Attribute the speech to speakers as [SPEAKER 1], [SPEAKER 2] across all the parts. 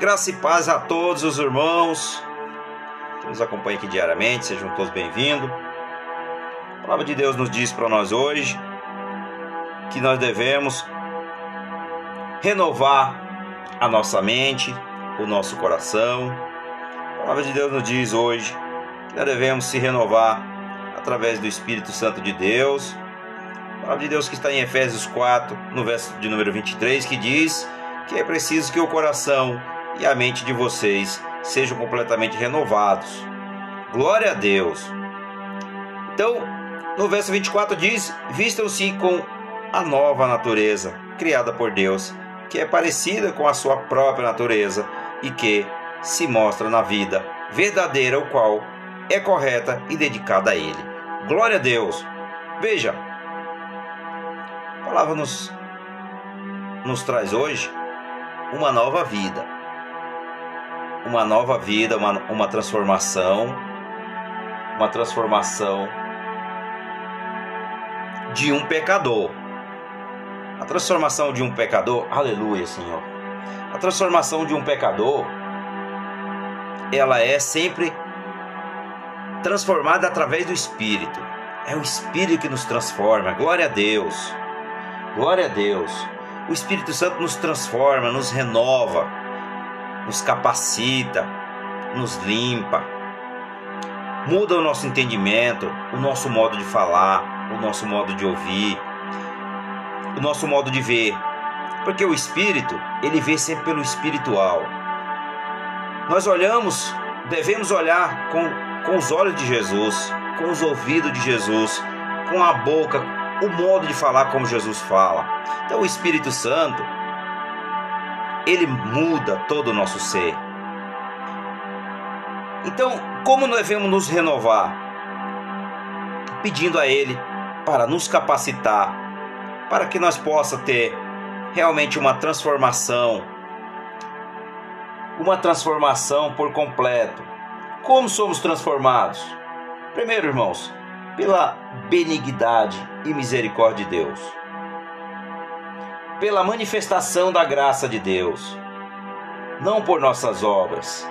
[SPEAKER 1] Graça e paz a todos os irmãos que nos acompanham aqui diariamente, sejam todos bem-vindos. A palavra de Deus nos diz para nós hoje que nós devemos renovar a nossa mente, o nosso coração. A palavra de Deus nos diz hoje que nós devemos se renovar através do Espírito Santo de Deus. A palavra de Deus que está em Efésios 4, no verso de número 23, que diz que é preciso que o coração e a mente de vocês sejam completamente renovados. Glória a Deus. Então, no verso 24 diz: Vistam-se com a nova natureza, criada por Deus, que é parecida com a sua própria natureza e que se mostra na vida verdadeira, o qual é correta e dedicada a Ele. Glória a Deus. Veja, a palavra nos, nos traz hoje uma nova vida uma nova vida, uma, uma transformação, uma transformação de um pecador. A transformação de um pecador, aleluia, Senhor. A transformação de um pecador, ela é sempre transformada através do Espírito. É o Espírito que nos transforma. Glória a Deus. Glória a Deus. O Espírito Santo nos transforma, nos renova nos capacita, nos limpa, muda o nosso entendimento, o nosso modo de falar, o nosso modo de ouvir, o nosso modo de ver. Porque o espírito, ele vê sempre pelo espiritual. Nós olhamos, devemos olhar com, com os olhos de Jesus, com os ouvidos de Jesus, com a boca, o modo de falar como Jesus fala. Então o Espírito Santo, ele muda todo o nosso ser. Então, como nós devemos nos renovar? Pedindo a Ele para nos capacitar, para que nós possa ter realmente uma transformação, uma transformação por completo. Como somos transformados? Primeiro, irmãos, pela benignidade e misericórdia de Deus pela manifestação da graça de Deus, não por nossas obras,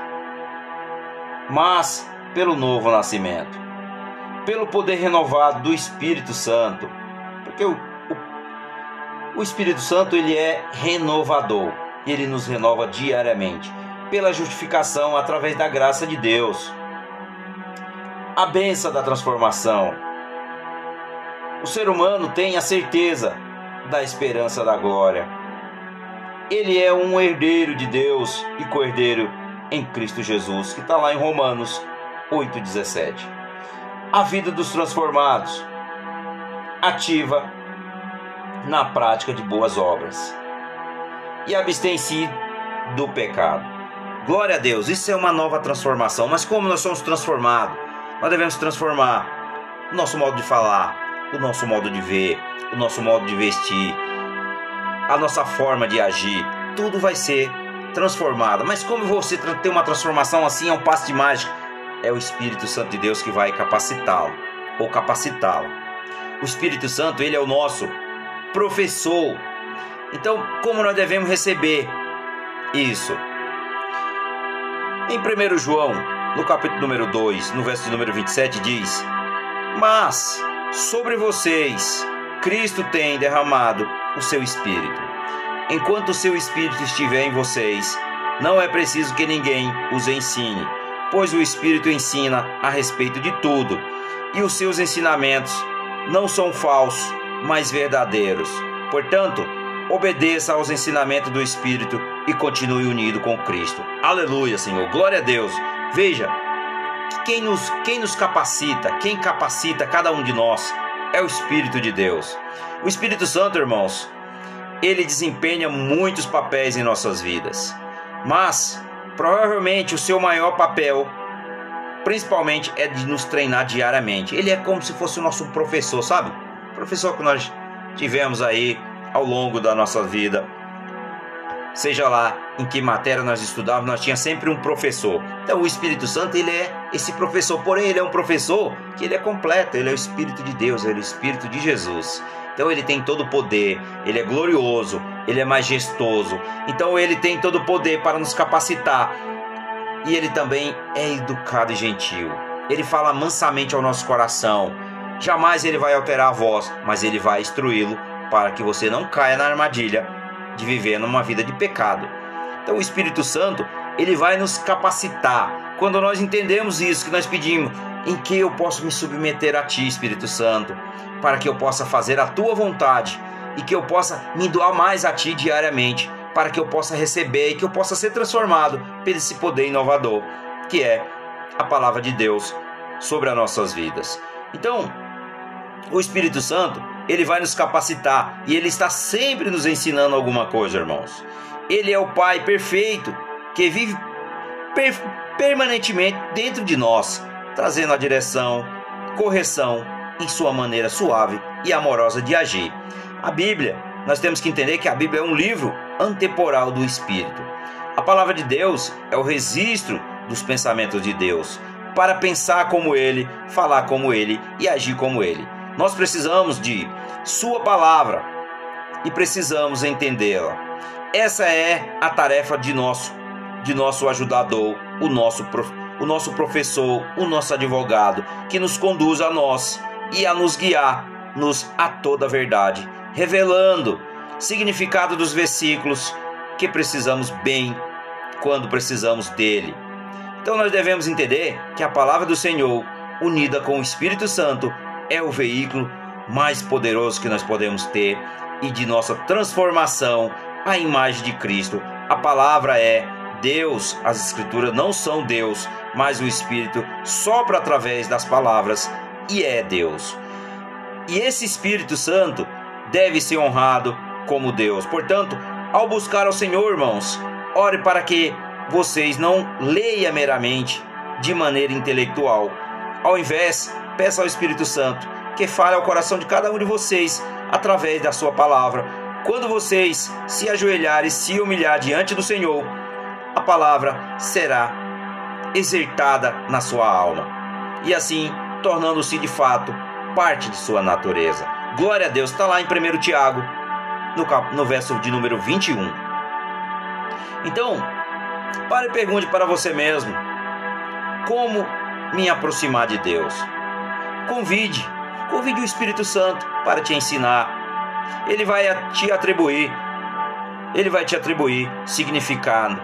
[SPEAKER 1] mas pelo novo nascimento, pelo poder renovado do Espírito Santo, porque o, o, o Espírito Santo ele é renovador, ele nos renova diariamente, pela justificação através da graça de Deus, a benção da transformação. O ser humano tem a certeza da esperança da glória. Ele é um herdeiro de Deus e cordeiro em Cristo Jesus, que está lá em Romanos 8,17. A vida dos transformados, ativa na prática de boas obras e abstém-se do pecado. Glória a Deus, isso é uma nova transformação. Mas como nós somos transformados? Nós devemos transformar nosso modo de falar, o nosso modo de ver, o nosso modo de vestir, a nossa forma de agir, tudo vai ser transformado. Mas como você ter uma transformação assim é um passo de mágica? É o Espírito Santo de Deus que vai capacitá-lo ou capacitá-lo. O Espírito Santo, ele é o nosso professor. Então, como nós devemos receber isso? Em 1 João, no capítulo número 2, no verso número 27, diz: Mas sobre vocês Cristo tem derramado o seu Espírito. Enquanto o seu Espírito estiver em vocês, não é preciso que ninguém os ensine, pois o Espírito ensina a respeito de tudo, e os seus ensinamentos não são falsos, mas verdadeiros. Portanto, obedeça aos ensinamentos do Espírito e continue unido com Cristo. Aleluia, Senhor. Glória a Deus. Veja, quem nos, quem nos capacita, quem capacita cada um de nós é o Espírito de Deus. O Espírito Santo, irmãos, ele desempenha muitos papéis em nossas vidas, mas provavelmente o seu maior papel, principalmente, é de nos treinar diariamente. Ele é como se fosse o nosso professor, sabe? Professor que nós tivemos aí ao longo da nossa vida seja lá em que matéria nós estudávamos, nós tinha sempre um professor. Então o Espírito Santo, ele é esse professor, porém ele é um professor que ele é completo, ele é o Espírito de Deus, ele é o Espírito de Jesus. Então ele tem todo o poder, ele é glorioso, ele é majestoso. Então ele tem todo o poder para nos capacitar. E ele também é educado e gentil. Ele fala mansamente ao nosso coração. Jamais ele vai alterar a voz, mas ele vai instruí-lo para que você não caia na armadilha de viver numa vida de pecado. Então o Espírito Santo, ele vai nos capacitar. Quando nós entendemos isso que nós pedimos, em que eu posso me submeter a ti, Espírito Santo, para que eu possa fazer a tua vontade e que eu possa me doar mais a ti diariamente, para que eu possa receber e que eu possa ser transformado por esse poder inovador, que é a palavra de Deus sobre as nossas vidas. Então, o Espírito Santo, ele vai nos capacitar e ele está sempre nos ensinando alguma coisa, irmãos. Ele é o Pai perfeito que vive per permanentemente dentro de nós, trazendo a direção, correção em sua maneira suave e amorosa de agir. A Bíblia, nós temos que entender que a Bíblia é um livro antemporal do Espírito. A palavra de Deus é o registro dos pensamentos de Deus, para pensar como Ele, falar como Ele e agir como Ele. Nós precisamos de Sua palavra e precisamos entendê-la. Essa é a tarefa de nosso, de nosso ajudador, o nosso, o nosso professor, o nosso advogado, que nos conduz a nós e a nos guiar nos a toda a verdade, revelando significado dos versículos que precisamos bem quando precisamos dele. Então nós devemos entender que a palavra do Senhor, unida com o Espírito Santo, é o veículo mais poderoso que nós podemos ter e de nossa transformação à imagem de Cristo. A palavra é Deus, as Escrituras não são Deus, mas o Espírito sopra através das palavras e é Deus. E esse Espírito Santo deve ser honrado como Deus. Portanto, ao buscar ao Senhor, irmãos, ore para que vocês não leiam meramente de maneira intelectual. Ao invés, peça ao Espírito Santo que fale ao coração de cada um de vocês através da sua palavra. Quando vocês se ajoelharem e se humilhar diante do Senhor, a palavra será exertada na sua alma. E assim tornando-se de fato parte de sua natureza. Glória a Deus, está lá em 1 Tiago, no, cap... no verso de número 21. Então, pare e pergunte para você mesmo: como me aproximar de Deus? Convide, convide o Espírito Santo para te ensinar. Ele vai te atribuir, ele vai te atribuir significado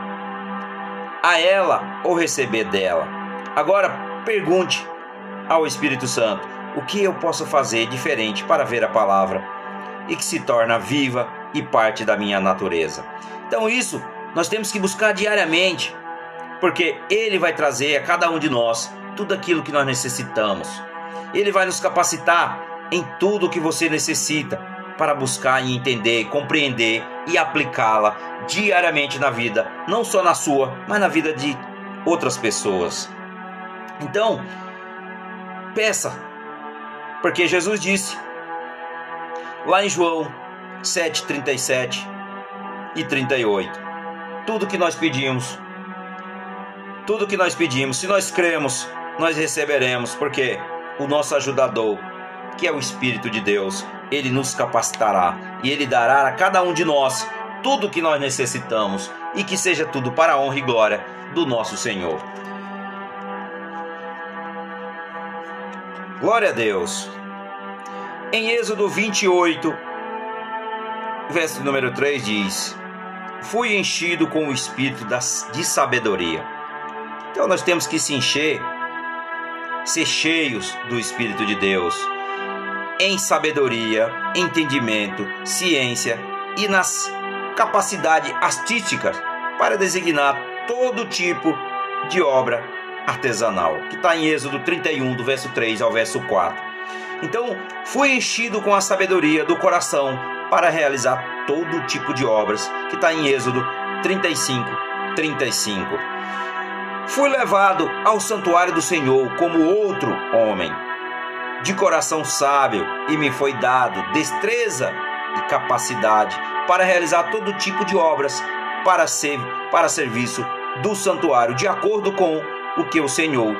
[SPEAKER 1] a ela ou receber dela. Agora pergunte ao Espírito Santo: o que eu posso fazer diferente para ver a palavra e que se torna viva e parte da minha natureza? Então, isso nós temos que buscar diariamente, porque Ele vai trazer a cada um de nós tudo aquilo que nós necessitamos. Ele vai nos capacitar em tudo o que você necessita para buscar e entender, compreender e aplicá-la diariamente na vida, não só na sua, mas na vida de outras pessoas. Então, peça. Porque Jesus disse lá em João 7, 37 e 38: Tudo que nós pedimos, tudo que nós pedimos, se nós cremos, nós receberemos, porque o nosso ajudador, que é o Espírito de Deus, ele nos capacitará e ele dará a cada um de nós tudo que nós necessitamos e que seja tudo para a honra e glória do nosso Senhor. Glória a Deus. Em Êxodo 28, verso número 3 diz: Fui enchido com o espírito de sabedoria. Então nós temos que se encher, ser cheios do Espírito de Deus, em sabedoria, entendimento, ciência e nas capacidades artísticas para designar todo tipo de obra artesanal, que está em Êxodo 31, do verso 3 ao verso 4. Então, fui enchido com a sabedoria do coração para realizar todo tipo de obras, que está em Êxodo 35, 35. Fui levado ao santuário do Senhor como outro homem, de coração sábio, e me foi dado destreza e capacidade para realizar todo tipo de obras para ser para serviço do santuário, de acordo com o que o Senhor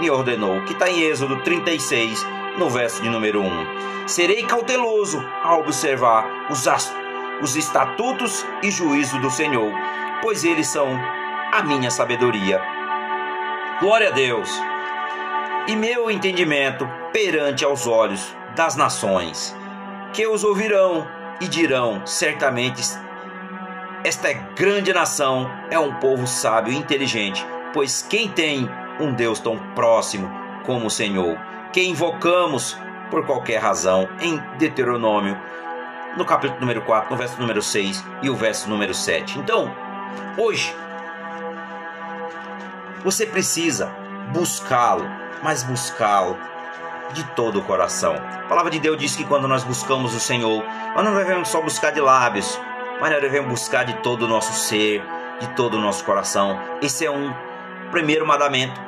[SPEAKER 1] me ordenou, que está em Êxodo 36, no verso de número 1. Serei cauteloso a observar os, os estatutos e juízo do Senhor, pois eles são a minha sabedoria. Glória a Deus! E meu entendimento perante aos olhos das nações, que os ouvirão e dirão: certamente esta grande nação é um povo sábio e inteligente, pois quem tem um Deus tão próximo como o Senhor, que invocamos por qualquer razão em Deuteronômio, no capítulo número 4, no verso número 6 e o verso número 7. Então, hoje, você precisa buscá-lo, mas buscá-lo de todo o coração. A palavra de Deus diz que quando nós buscamos o Senhor, nós não devemos só buscar de lábios, mas nós devemos buscar de todo o nosso ser, de todo o nosso coração. Esse é um primeiro mandamento.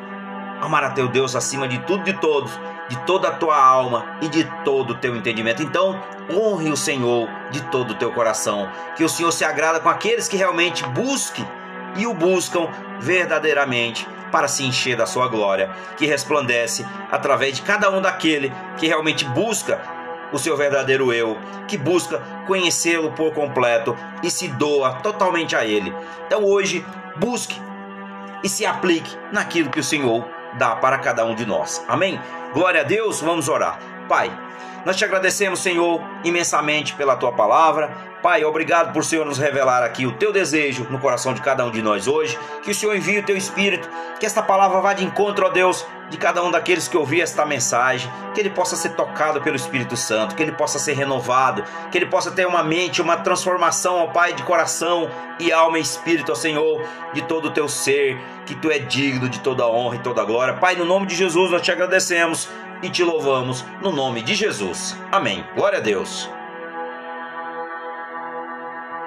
[SPEAKER 1] Amar a teu Deus acima de tudo e de todos, de toda a tua alma e de todo o teu entendimento. Então, honre o Senhor de todo o teu coração, que o Senhor se agrada com aqueles que realmente busquem e o buscam verdadeiramente para se encher da sua glória, que resplandece através de cada um daquele que realmente busca o seu verdadeiro eu, que busca conhecê-lo por completo e se doa totalmente a ele. Então hoje, busque e se aplique naquilo que o Senhor dá para cada um de nós. Amém? Glória a Deus, vamos orar. Pai, nós te agradecemos, Senhor, imensamente pela tua palavra. Pai, obrigado por Senhor nos revelar aqui o teu desejo no coração de cada um de nós hoje. Que o Senhor envie o teu espírito, que esta palavra vá de encontro, ó Deus, de cada um daqueles que ouvir esta mensagem, que ele possa ser tocado pelo Espírito Santo, que ele possa ser renovado, que ele possa ter uma mente, uma transformação, ó Pai, de coração e alma e espírito, ó Senhor, de todo o teu ser, que tu é digno de toda honra e toda glória. Pai, no nome de Jesus nós te agradecemos e te louvamos no nome de Jesus. Amém. Glória a Deus.